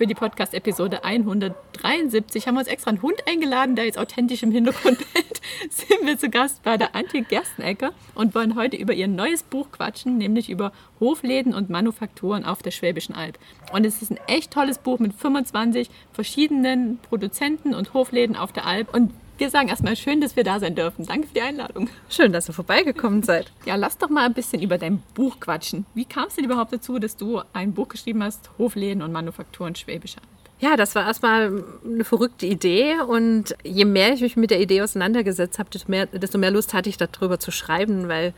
Für die Podcast-Episode 173 haben wir uns extra einen Hund eingeladen, der jetzt authentisch im Hintergrund hält. Sind wir zu Gast bei der Antje Gerstenecker und wollen heute über ihr neues Buch quatschen, nämlich über Hofläden und Manufakturen auf der Schwäbischen Alb. Und es ist ein echt tolles Buch mit 25 verschiedenen Produzenten und Hofläden auf der Alb. Und wir sagen erstmal schön, dass wir da sein dürfen. Danke für die Einladung. Schön, dass ihr vorbeigekommen seid. Ja, lass doch mal ein bisschen über dein Buch quatschen. Wie kam es denn überhaupt dazu, dass du ein Buch geschrieben hast, Hofläden und Manufakturen Schwäbischer? Ja, das war erstmal eine verrückte Idee und je mehr ich mich mit der Idee auseinandergesetzt habe, desto mehr, desto mehr Lust hatte ich darüber zu schreiben, weil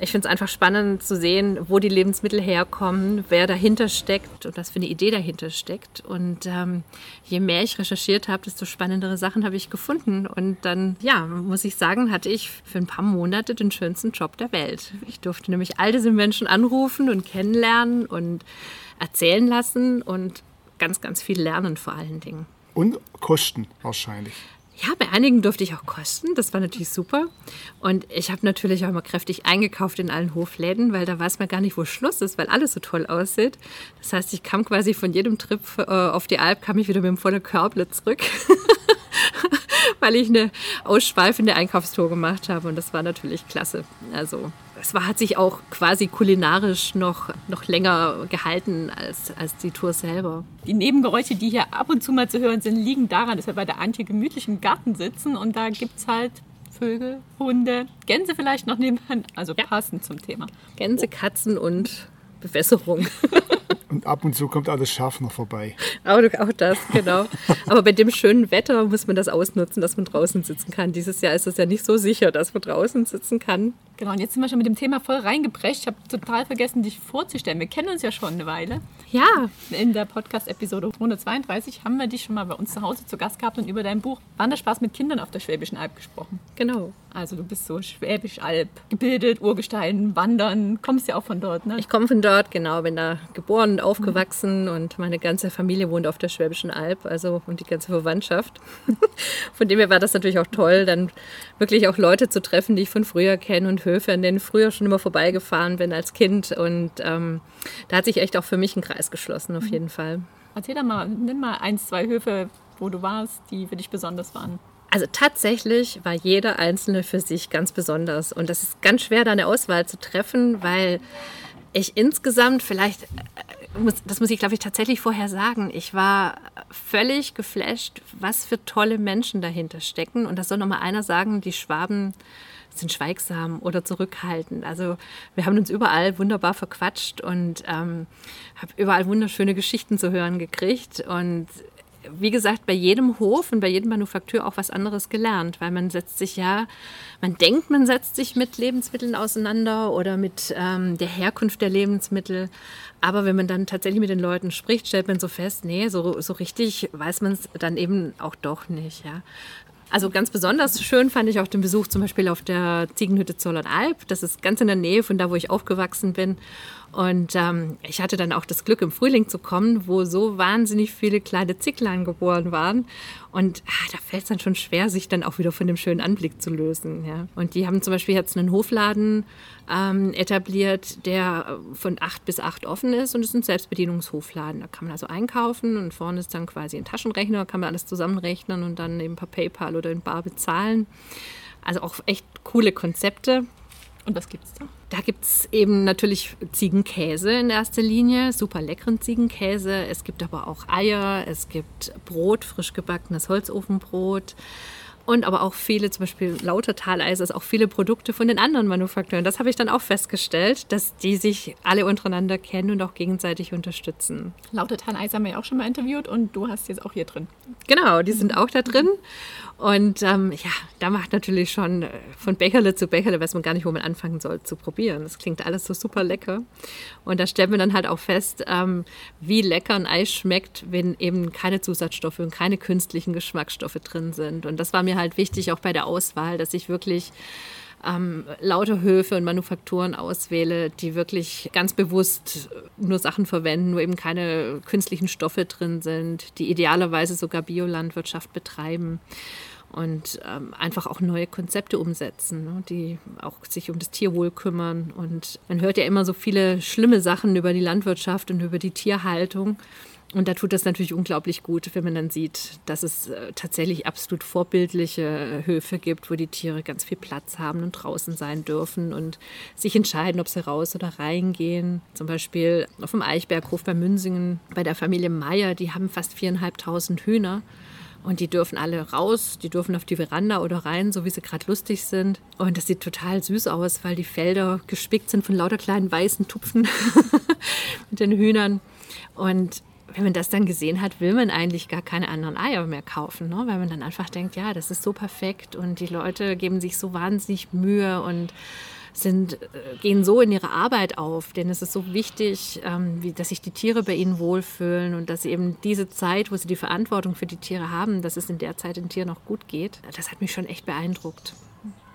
ich finde es einfach spannend zu sehen, wo die Lebensmittel herkommen, wer dahinter steckt und was für eine Idee dahinter steckt. Und ähm, je mehr ich recherchiert habe, desto spannendere Sachen habe ich gefunden. Und dann, ja, muss ich sagen, hatte ich für ein paar Monate den schönsten Job der Welt. Ich durfte nämlich all diese Menschen anrufen und kennenlernen und erzählen lassen und ganz, ganz viel lernen vor allen Dingen. Und Kosten wahrscheinlich. Ja, bei einigen durfte ich auch kosten. Das war natürlich super. Und ich habe natürlich auch mal kräftig eingekauft in allen Hofläden, weil da weiß man gar nicht, wo Schluss ist, weil alles so toll aussieht. Das heißt, ich kam quasi von jedem Trip äh, auf die Alp, kam ich wieder mit dem vollen Körble zurück. weil ich eine ausschweifende Einkaufstour gemacht habe und das war natürlich klasse. Also es war, hat sich auch quasi kulinarisch noch, noch länger gehalten als, als die Tour selber. Die Nebengeräusche, die hier ab und zu mal zu hören sind, liegen daran, dass wir bei der Antje gemütlich im Garten sitzen und da gibt es halt Vögel, Hunde, Gänse vielleicht noch nebenan, also ja. passend zum Thema. Gänse, Katzen und Bewässerung. Und ab und zu kommt alles scharf noch vorbei. Auch, auch das, genau. Aber bei dem schönen Wetter muss man das ausnutzen, dass man draußen sitzen kann. Dieses Jahr ist es ja nicht so sicher, dass man draußen sitzen kann. Genau, und jetzt sind wir schon mit dem Thema voll reingebrecht. Ich habe total vergessen, dich vorzustellen. Wir kennen uns ja schon eine Weile. Ja. In der Podcast-Episode 132 haben wir dich schon mal bei uns zu Hause zu Gast gehabt und über dein Buch Wanderspaß mit Kindern auf der Schwäbischen Alb gesprochen. Genau. Also du bist so Schwäbisch Alb gebildet, Urgestein, Wandern, kommst ja auch von dort, ne? Ich komme von dort, genau, bin da geboren und aufgewachsen mhm. und meine ganze Familie wohnt auf der Schwäbischen Alb, also und die ganze Verwandtschaft. von dem her war das natürlich auch toll, dann wirklich auch Leute zu treffen, die ich von früher kenne und Höfe, an denen ich früher schon immer vorbeigefahren bin als Kind. Und ähm, da hat sich echt auch für mich ein Kreis geschlossen, auf mhm. jeden Fall. Erzähl doch mal, nimm mal eins, zwei Höfe, wo du warst, die für dich besonders waren. Also tatsächlich war jeder einzelne für sich ganz besonders. Und das ist ganz schwer, da eine Auswahl zu treffen, weil ich insgesamt vielleicht, äh, das muss ich glaube ich tatsächlich vorher sagen, ich war völlig geflasht, was für tolle Menschen dahinter stecken. Und das soll nochmal einer sagen, die Schwaben sind schweigsam oder zurückhaltend. Also wir haben uns überall wunderbar verquatscht und ähm, habe überall wunderschöne Geschichten zu hören gekriegt. Und wie gesagt, bei jedem Hof und bei jedem Manufaktur auch was anderes gelernt, weil man setzt sich ja, man denkt, man setzt sich mit Lebensmitteln auseinander oder mit ähm, der Herkunft der Lebensmittel. Aber wenn man dann tatsächlich mit den Leuten spricht, stellt man so fest, nee, so, so richtig weiß man es dann eben auch doch nicht. Ja. Also ganz besonders schön fand ich auch den Besuch zum Beispiel auf der Ziegenhütte Zollern Alp. Das ist ganz in der Nähe von da, wo ich aufgewachsen bin. Und ähm, ich hatte dann auch das Glück, im Frühling zu kommen, wo so wahnsinnig viele kleine Zicklein geboren waren. Und ah, da fällt es dann schon schwer, sich dann auch wieder von dem schönen Anblick zu lösen. Ja. Und die haben zum Beispiel jetzt einen Hofladen ähm, etabliert, der von acht bis acht offen ist und es ist ein Selbstbedienungshofladen. Da kann man also einkaufen und vorne ist dann quasi ein Taschenrechner, kann man alles zusammenrechnen und dann eben per PayPal oder in Bar bezahlen. Also auch echt coole Konzepte. Und was gibt es da? Da gibt es eben natürlich Ziegenkäse in erster Linie, super leckeren Ziegenkäse. Es gibt aber auch Eier, es gibt Brot, frisch gebackenes Holzofenbrot. Und aber auch viele, zum Beispiel Lautertaleis, also auch viele Produkte von den anderen Manufakturen. Das habe ich dann auch festgestellt, dass die sich alle untereinander kennen und auch gegenseitig unterstützen. Lautertaleis haben wir ja auch schon mal interviewt und du hast jetzt auch hier drin. Genau, die sind auch da drin. Und ähm, ja, da macht natürlich schon äh, von Bäckerle zu Bäckerle, weiß man gar nicht, wo man anfangen soll zu probieren. Das klingt alles so super lecker. Und da stellt man dann halt auch fest, ähm, wie lecker ein Eis schmeckt, wenn eben keine Zusatzstoffe und keine künstlichen Geschmacksstoffe drin sind. Und das war mir halt wichtig auch bei der Auswahl, dass ich wirklich ähm, lauter Höfe und Manufakturen auswähle, die wirklich ganz bewusst nur Sachen verwenden, wo eben keine künstlichen Stoffe drin sind, die idealerweise sogar Biolandwirtschaft betreiben und ähm, einfach auch neue Konzepte umsetzen, ne, die auch sich um das Tierwohl kümmern. Und man hört ja immer so viele schlimme Sachen über die Landwirtschaft und über die Tierhaltung. Und da tut das natürlich unglaublich gut, wenn man dann sieht, dass es äh, tatsächlich absolut vorbildliche äh, Höfe gibt, wo die Tiere ganz viel Platz haben und draußen sein dürfen und sich entscheiden, ob sie raus oder reingehen. Zum Beispiel auf dem Eichberghof bei Münsingen bei der Familie Meier, die haben fast viereinhalbtausend Hühner. Und die dürfen alle raus, die dürfen auf die Veranda oder rein, so wie sie gerade lustig sind. Und das sieht total süß aus, weil die Felder gespickt sind von lauter kleinen weißen Tupfen mit den Hühnern. Und wenn man das dann gesehen hat, will man eigentlich gar keine anderen Eier mehr kaufen, ne? weil man dann einfach denkt, ja, das ist so perfekt und die Leute geben sich so wahnsinnig Mühe und sind, äh, gehen so in ihre Arbeit auf, denn es ist so wichtig, ähm, wie, dass sich die Tiere bei ihnen wohlfühlen und dass sie eben diese Zeit, wo sie die Verantwortung für die Tiere haben, dass es in der Zeit den Tieren noch gut geht. Das hat mich schon echt beeindruckt.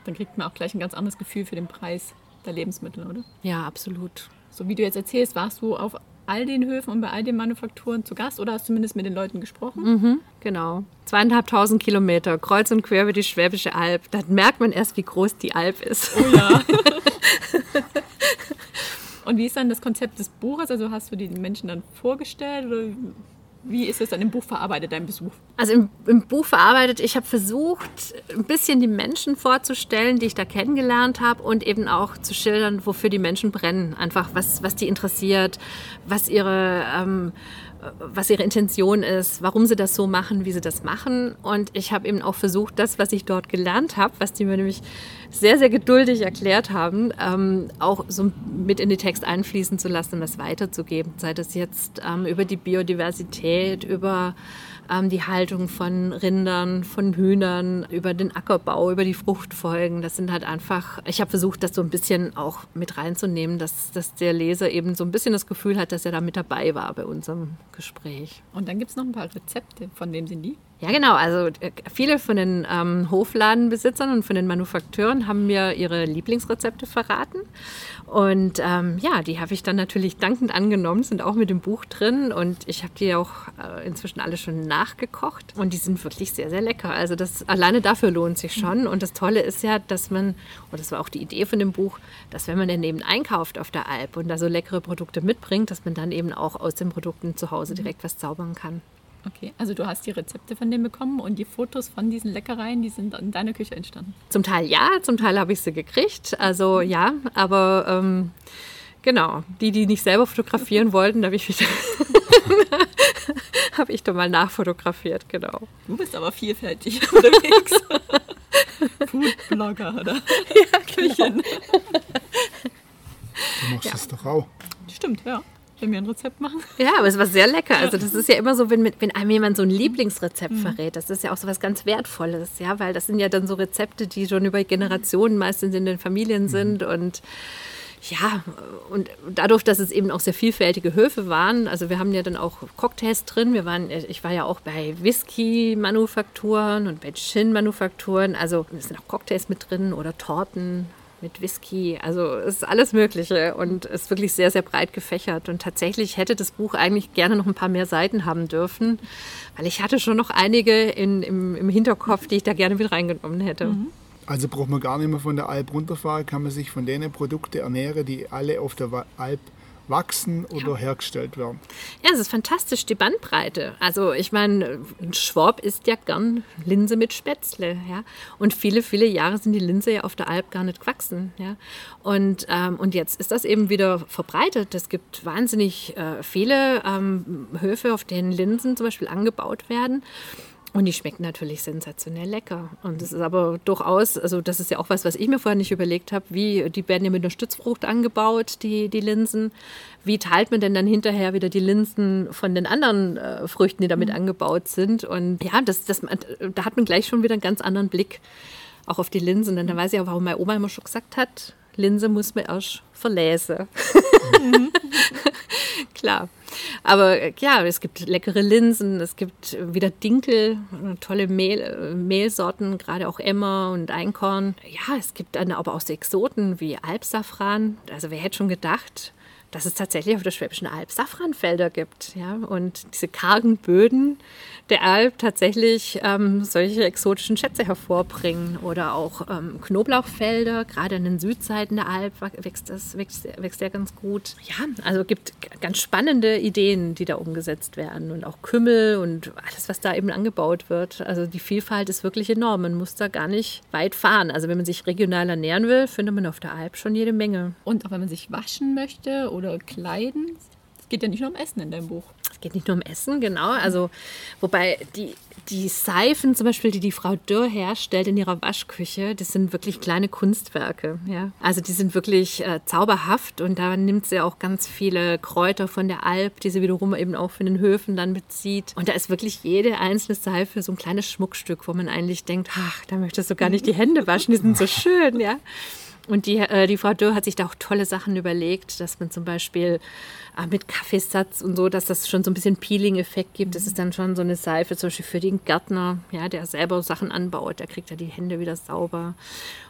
Dann kriegt man auch gleich ein ganz anderes Gefühl für den Preis der Lebensmittel, oder? Ja, absolut. So wie du jetzt erzählst, warst du auf all den Höfen und bei all den Manufakturen zu Gast oder hast du zumindest mit den Leuten gesprochen? Mhm, genau. Zweieinhalbtausend Kilometer, kreuz und quer über die Schwäbische Alb. Da merkt man erst, wie groß die Alb ist. Oh ja. und wie ist dann das Konzept des Buches? Also hast du die Menschen dann vorgestellt oder wie ist es dann im Buch verarbeitet, dein Besuch? Also im, im Buch verarbeitet, ich habe versucht, ein bisschen die Menschen vorzustellen, die ich da kennengelernt habe und eben auch zu schildern, wofür die Menschen brennen. Einfach, was, was die interessiert, was ihre... Ähm, was ihre Intention ist, warum sie das so machen, wie sie das machen. Und ich habe eben auch versucht, das, was ich dort gelernt habe, was die mir nämlich sehr, sehr geduldig erklärt haben, ähm, auch so mit in den Text einfließen zu lassen und das weiterzugeben. Sei das jetzt ähm, über die Biodiversität, über die Haltung von Rindern, von Hühnern, über den Ackerbau, über die Fruchtfolgen. Das sind halt einfach, ich habe versucht, das so ein bisschen auch mit reinzunehmen, dass, dass der Leser eben so ein bisschen das Gefühl hat, dass er da mit dabei war bei unserem Gespräch. Und dann gibt es noch ein paar Rezepte, von wem sind die? Ja, genau. Also äh, viele von den ähm, Hofladenbesitzern und von den Manufakteuren haben mir ihre Lieblingsrezepte verraten. Und ähm, ja, die habe ich dann natürlich dankend angenommen, sind auch mit dem Buch drin. Und ich habe die auch äh, inzwischen alle schon nachgekocht. Und die sind wirklich sehr, sehr lecker. Also das alleine dafür lohnt sich schon. Und das Tolle ist ja, dass man, und das war auch die Idee von dem Buch, dass wenn man dann eben einkauft auf der Alp und da so leckere Produkte mitbringt, dass man dann eben auch aus den Produkten zu Hause direkt was zaubern kann. Okay, also du hast die Rezepte von denen bekommen und die Fotos von diesen Leckereien, die sind in deiner Küche entstanden? Zum Teil ja, zum Teil habe ich sie gekriegt. Also ja, aber ähm, genau, die, die nicht selber fotografieren wollten, da habe ich, hab ich doch mal nachfotografiert, genau. Du bist aber vielfältig unterwegs. Foodblogger, oder? Ja, Küchen. Genau. Du machst ja. das doch auch. Stimmt, ja wenn wir ein Rezept machen. Ja, aber es war sehr lecker. Also das ist ja immer so, wenn, wenn einem jemand so ein Lieblingsrezept mhm. verrät, das ist ja auch so was ganz Wertvolles, ja, weil das sind ja dann so Rezepte, die schon über Generationen meistens in den Familien mhm. sind und ja, und dadurch, dass es eben auch sehr vielfältige Höfe waren, also wir haben ja dann auch Cocktails drin. Wir waren, ich war ja auch bei Whisky-Manufakturen und bei Gin-Manufakturen. Also es sind auch Cocktails mit drin oder Torten mit Whisky. Also es ist alles Mögliche und ist wirklich sehr, sehr breit gefächert. Und tatsächlich hätte das Buch eigentlich gerne noch ein paar mehr Seiten haben dürfen, weil ich hatte schon noch einige in, im, im Hinterkopf, die ich da gerne mit reingenommen hätte. Mhm. Also braucht man gar nicht mehr von der Alp runterfahren, kann man sich von denen Produkte ernähren, die alle auf der Alp wachsen oder ja. hergestellt werden. Ja, es ist fantastisch, die Bandbreite. Also ich meine, ein Schwab isst ja gern Linse mit Spätzle. Ja? Und viele, viele Jahre sind die Linse ja auf der Alp gar nicht gewachsen. Ja? Und, ähm, und jetzt ist das eben wieder verbreitet. Es gibt wahnsinnig äh, viele ähm, Höfe, auf denen Linsen zum Beispiel angebaut werden. Und die schmecken natürlich sensationell lecker. Und es ist aber durchaus, also das ist ja auch was, was ich mir vorher nicht überlegt habe, wie, die werden ja mit einer Stützfrucht angebaut, die, die Linsen. Wie teilt man denn dann hinterher wieder die Linsen von den anderen äh, Früchten, die damit mhm. angebaut sind? Und ja, das, das, da hat man gleich schon wieder einen ganz anderen Blick auch auf die Linsen. Und dann weiß ich auch, warum meine Oma immer schon gesagt hat, Linse muss man erst verlesen. Mhm. Klar. Aber äh, ja, es gibt leckere Linsen, es gibt wieder Dinkel, tolle Mehl, Mehlsorten, gerade auch Emmer und Einkorn. Ja, es gibt dann aber auch so Exoten wie Alpsafran. Also wer hätte schon gedacht, dass es tatsächlich auf der Schwäbischen Alb Safranfelder gibt. Ja? Und diese kargen Böden der Alb tatsächlich ähm, solche exotischen Schätze hervorbringen. Oder auch ähm, Knoblauchfelder, gerade in den Südseiten der Alb wächst das wächst, wächst der ganz gut. Ja, also es gibt ganz spannende Ideen, die da umgesetzt werden. Und auch Kümmel und alles, was da eben angebaut wird. Also die Vielfalt ist wirklich enorm. Man muss da gar nicht weit fahren. Also wenn man sich regional ernähren will, findet man auf der Alb schon jede Menge. Und auch wenn man sich waschen möchte oder oder Kleiden. Es geht ja nicht nur um Essen in deinem Buch. Es geht nicht nur um Essen, genau. Also, wobei die, die Seifen zum Beispiel, die die Frau Dürr herstellt in ihrer Waschküche, das sind wirklich kleine Kunstwerke. Ja? Also die sind wirklich äh, zauberhaft und da nimmt sie auch ganz viele Kräuter von der Alp, die sie wiederum eben auch von den Höfen dann bezieht. Und da ist wirklich jede einzelne Seife so ein kleines Schmuckstück, wo man eigentlich denkt, ach, da möchtest du gar nicht die Hände waschen, die sind so schön, ja. Und die, äh, die Frau Dürr hat sich da auch tolle Sachen überlegt, dass man zum Beispiel äh, mit Kaffeesatz und so, dass das schon so ein bisschen Peeling-Effekt gibt. Das ist dann schon so eine Seife, zum Beispiel für den Gärtner, ja, der selber Sachen anbaut, der kriegt ja die Hände wieder sauber.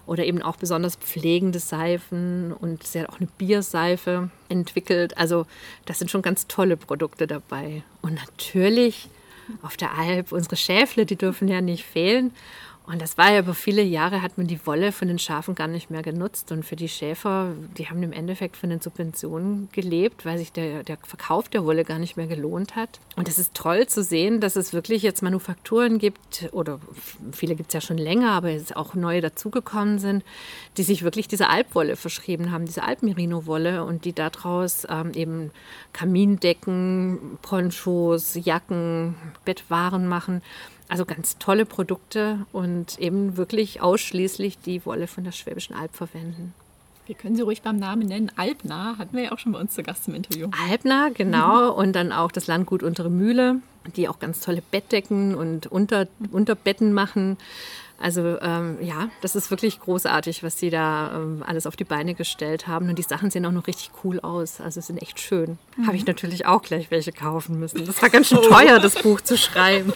Oder eben auch besonders pflegende Seifen und sie hat auch eine Bierseife entwickelt. Also das sind schon ganz tolle Produkte dabei. Und natürlich auf der Alp, unsere Schäfle, die dürfen ja nicht fehlen. Und das war ja über viele Jahre, hat man die Wolle von den Schafen gar nicht mehr genutzt. Und für die Schäfer, die haben im Endeffekt von den Subventionen gelebt, weil sich der, der Verkauf der Wolle gar nicht mehr gelohnt hat. Und es ist toll zu sehen, dass es wirklich jetzt Manufakturen gibt, oder viele gibt es ja schon länger, aber jetzt auch neue dazugekommen sind, die sich wirklich diese Alpwolle verschrieben haben, diese Alpmerino-Wolle und die daraus ähm, eben Kamindecken, Ponchos, Jacken, Bettwaren machen. Also ganz tolle Produkte und eben wirklich ausschließlich die Wolle von der Schwäbischen Alb verwenden. Wir können sie ruhig beim Namen nennen. Alpna hatten wir ja auch schon bei uns zu Gast im Interview. Alpna, genau. Mhm. Und dann auch das Landgut Untere Mühle, die auch ganz tolle Bettdecken und Unter, Unterbetten machen. Also ähm, ja, das ist wirklich großartig, was sie da ähm, alles auf die Beine gestellt haben. Und die Sachen sehen auch noch richtig cool aus. Also sind echt schön. Mhm. Habe ich natürlich auch gleich welche kaufen müssen. Das war ganz schön teuer, das Buch zu schreiben.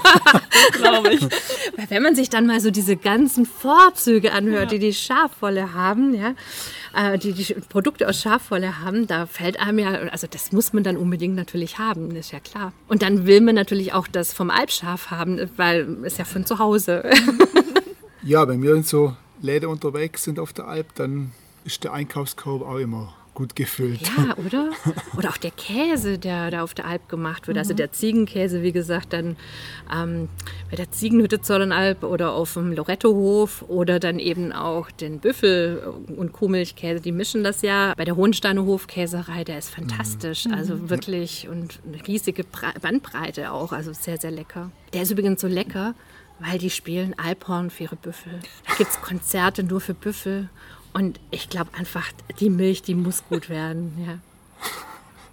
Glaube ich. Weil wenn man sich dann mal so diese ganzen Vorzüge anhört, ja. die die Schafwolle haben, ja, die die Produkte aus Schafwolle haben, da fällt einem ja, also das muss man dann unbedingt natürlich haben, ist ja klar. Und dann will man natürlich auch das vom Alpschaf haben, weil es ja von zu Hause. ja, wenn wir in so Läden unterwegs sind auf der Alp, dann ist der Einkaufskorb auch immer gut gefüllt. Ja, oder? Oder auch der Käse, der da auf der Alp gemacht wird. Also mhm. Also der Ziegenkäse, wie gesagt, dann ähm, bei der Ziegenhütte Zollernalb oder auf dem Lorettohof oder dann eben auch den Büffel- und Kuhmilchkäse, die mischen das ja. Bei der Hohensteiner Hofkäserei, der ist fantastisch. Mhm. Also wirklich und eine riesige Bandbreite auch. Also sehr, sehr lecker. Der ist übrigens so lecker, weil die spielen Alphorn für ihre Büffel. Da gibt es Konzerte nur für Büffel. Und ich glaube einfach, die Milch, die muss gut werden. Ja.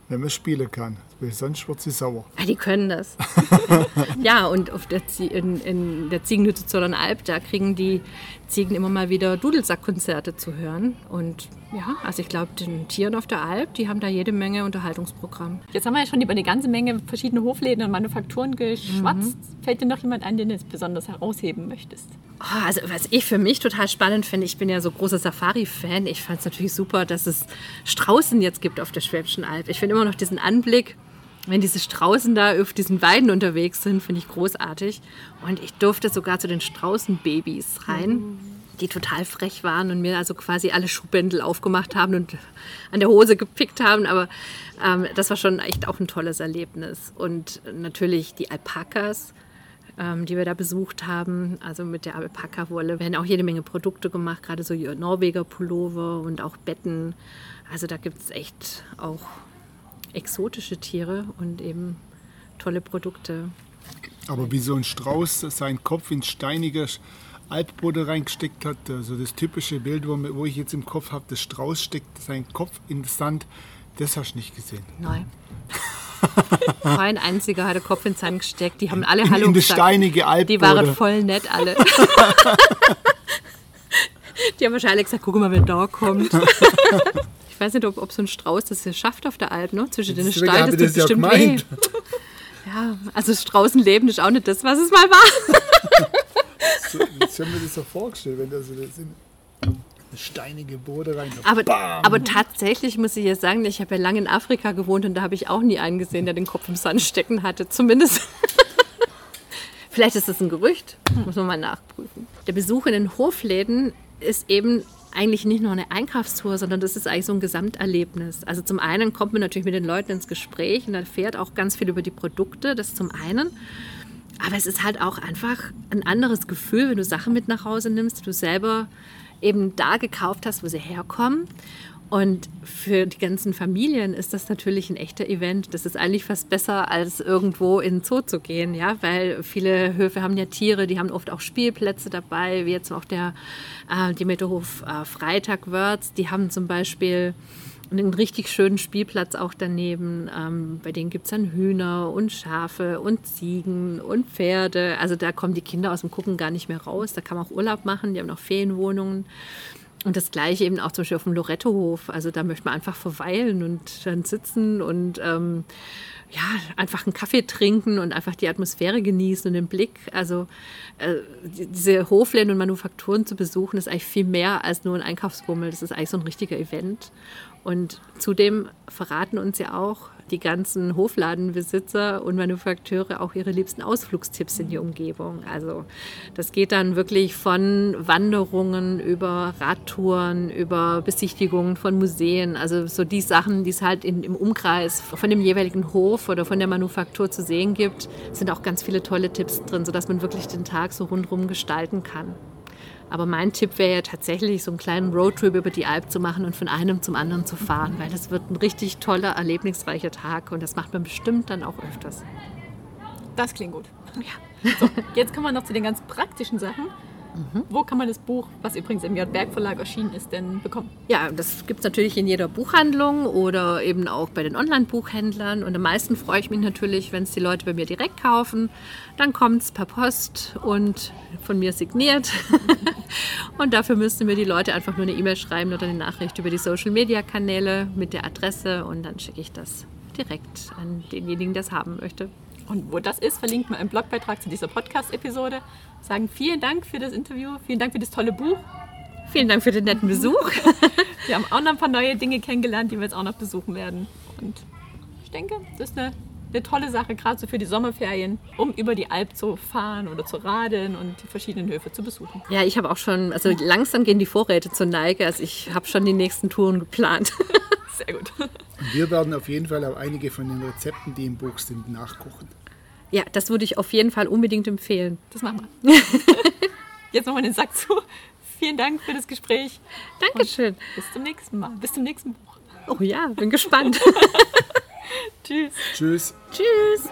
Wenn man spielen kann, sonst wird sie sauer. Ja, die können das. ja, und auf der in, in der Ziegenhütte Zollernalb, da kriegen die Ziegen immer mal wieder Dudelsackkonzerte zu hören. Und ja, also ich glaube, den Tieren auf der Alp, die haben da jede Menge Unterhaltungsprogramm. Jetzt haben wir ja schon über eine ganze Menge verschiedene Hofläden und Manufakturen geschwatzt. Mhm. Fällt dir noch jemand ein, den du jetzt besonders herausheben möchtest? Oh, also was ich für mich total spannend finde, ich bin ja so großer Safari-Fan. Ich fand es natürlich super, dass es Straußen jetzt gibt auf der Schwäbischen Alb. Ich finde immer noch diesen Anblick, wenn diese Straußen da auf diesen Weiden unterwegs sind, finde ich großartig. Und ich durfte sogar zu den Straußenbabys rein. Mhm die total frech waren und mir also quasi alle Schuhbändel aufgemacht haben und an der Hose gepickt haben. Aber ähm, das war schon echt auch ein tolles Erlebnis. Und natürlich die Alpakas, ähm, die wir da besucht haben. Also mit der Alpaka-Wolle werden auch jede Menge Produkte gemacht, gerade so Norweger Pullover und auch Betten. Also da gibt es echt auch exotische Tiere und eben tolle Produkte. Aber wie so ein Strauß seinen Kopf in steiniger Alpboden reingesteckt hat, also das typische Bild, wo, ich jetzt im Kopf habe, der Strauß steckt seinen Kopf in den Sand, das hast du nicht gesehen. Nein. Kein einziger hat den Kopf in den Sand gesteckt. Die haben alle Hallo in die gesagt. steinige Alpboden. Die waren voll nett alle. Die haben wahrscheinlich gesagt, guck mal, wer da kommt. Ich weiß nicht, ob, ob so ein Strauß das hier schafft auf der Alp, ne? Zwischen den Steinen, das ja bestimmt weh. gemeint. Ja, also Straußenleben ist auch nicht das, was es mal war. So, Jetzt haben wir das so vorgestellt, wenn da so das in eine steinige Boden rein. Aber, aber tatsächlich muss ich jetzt sagen, ich habe ja lange in Afrika gewohnt und da habe ich auch nie einen gesehen, der den Kopf im Sand stecken hatte. Zumindest. Vielleicht ist das ein Gerücht, muss man mal nachprüfen. Der Besuch in den Hofläden ist eben eigentlich nicht nur eine Einkaufstour, sondern das ist eigentlich so ein Gesamterlebnis. Also zum einen kommt man natürlich mit den Leuten ins Gespräch und erfährt auch ganz viel über die Produkte, das zum einen. Aber es ist halt auch einfach ein anderes Gefühl, wenn du Sachen mit nach Hause nimmst, die du selber eben da gekauft hast, wo sie herkommen. Und für die ganzen Familien ist das natürlich ein echter Event. Das ist eigentlich fast besser, als irgendwo in den Zoo zu gehen, ja, weil viele Höfe haben ja Tiere, die haben oft auch Spielplätze dabei, wie jetzt auch der äh, Demeterhof äh, Freitag Wörth. Die haben zum Beispiel einen richtig schönen Spielplatz auch daneben. Ähm, bei denen gibt es dann Hühner und Schafe und Ziegen und Pferde. Also da kommen die Kinder aus dem Gucken gar nicht mehr raus. Da kann man auch Urlaub machen. Die haben auch Ferienwohnungen. Und das gleiche eben auch zum Beispiel auf dem Lorettohof. Also da möchte man einfach verweilen und dann sitzen und ähm, ja, einfach einen Kaffee trinken und einfach die Atmosphäre genießen und den Blick. Also äh, die- diese Hofläden und Manufakturen zu besuchen, ist eigentlich viel mehr als nur ein Einkaufsbummel. Das ist eigentlich so ein richtiger Event. Und zudem verraten uns ja auch die ganzen Hofladenbesitzer und Manufakteure auch ihre liebsten Ausflugstipps in die Umgebung. Also das geht dann wirklich von Wanderungen über Radtouren, über Besichtigungen von Museen. Also so die Sachen, die es halt in, im Umkreis von dem jeweiligen Hof oder von der Manufaktur zu sehen gibt, sind auch ganz viele tolle Tipps drin, sodass man wirklich den Tag so rundherum gestalten kann. Aber mein Tipp wäre ja tatsächlich, so einen kleinen Roadtrip über die Alp zu machen und von einem zum anderen zu fahren, weil das wird ein richtig toller, erlebnisreicher Tag und das macht man bestimmt dann auch öfters. Das klingt gut. Ja. So, jetzt kommen wir noch zu den ganz praktischen Sachen. Wo kann man das Buch, was übrigens im J. Berg Verlag erschienen ist, denn bekommen? Ja, das gibt es natürlich in jeder Buchhandlung oder eben auch bei den Online-Buchhändlern. Und am meisten freue ich mich natürlich, wenn es die Leute bei mir direkt kaufen. Dann kommt es per Post und von mir signiert. und dafür müssten mir die Leute einfach nur eine E-Mail schreiben oder eine Nachricht über die Social-Media-Kanäle mit der Adresse und dann schicke ich das direkt an denjenigen, der es haben möchte. Und wo das ist, verlinkt man im Blogbeitrag zu dieser Podcast-Episode. Sagen vielen Dank für das Interview, vielen Dank für das tolle Buch. Vielen Dank für den netten Besuch. Wir haben auch noch ein paar neue Dinge kennengelernt, die wir jetzt auch noch besuchen werden. Und ich denke, das ist eine, eine tolle Sache, gerade so für die Sommerferien, um über die Alp zu fahren oder zu radeln und die verschiedenen Höfe zu besuchen. Ja, ich habe auch schon, also langsam gehen die Vorräte zur Neige. Also ich habe schon die nächsten Touren geplant. Sehr gut. Und wir werden auf jeden Fall auch einige von den Rezepten, die im Buch sind, nachkochen. Ja, das würde ich auf jeden Fall unbedingt empfehlen. Das machen wir. Jetzt machen wir den Sack zu. Vielen Dank für das Gespräch. Dankeschön. Bis zum nächsten Mal. Bis zum nächsten Buch. Oh ja, bin gespannt. Tschüss. Tschüss. Tschüss.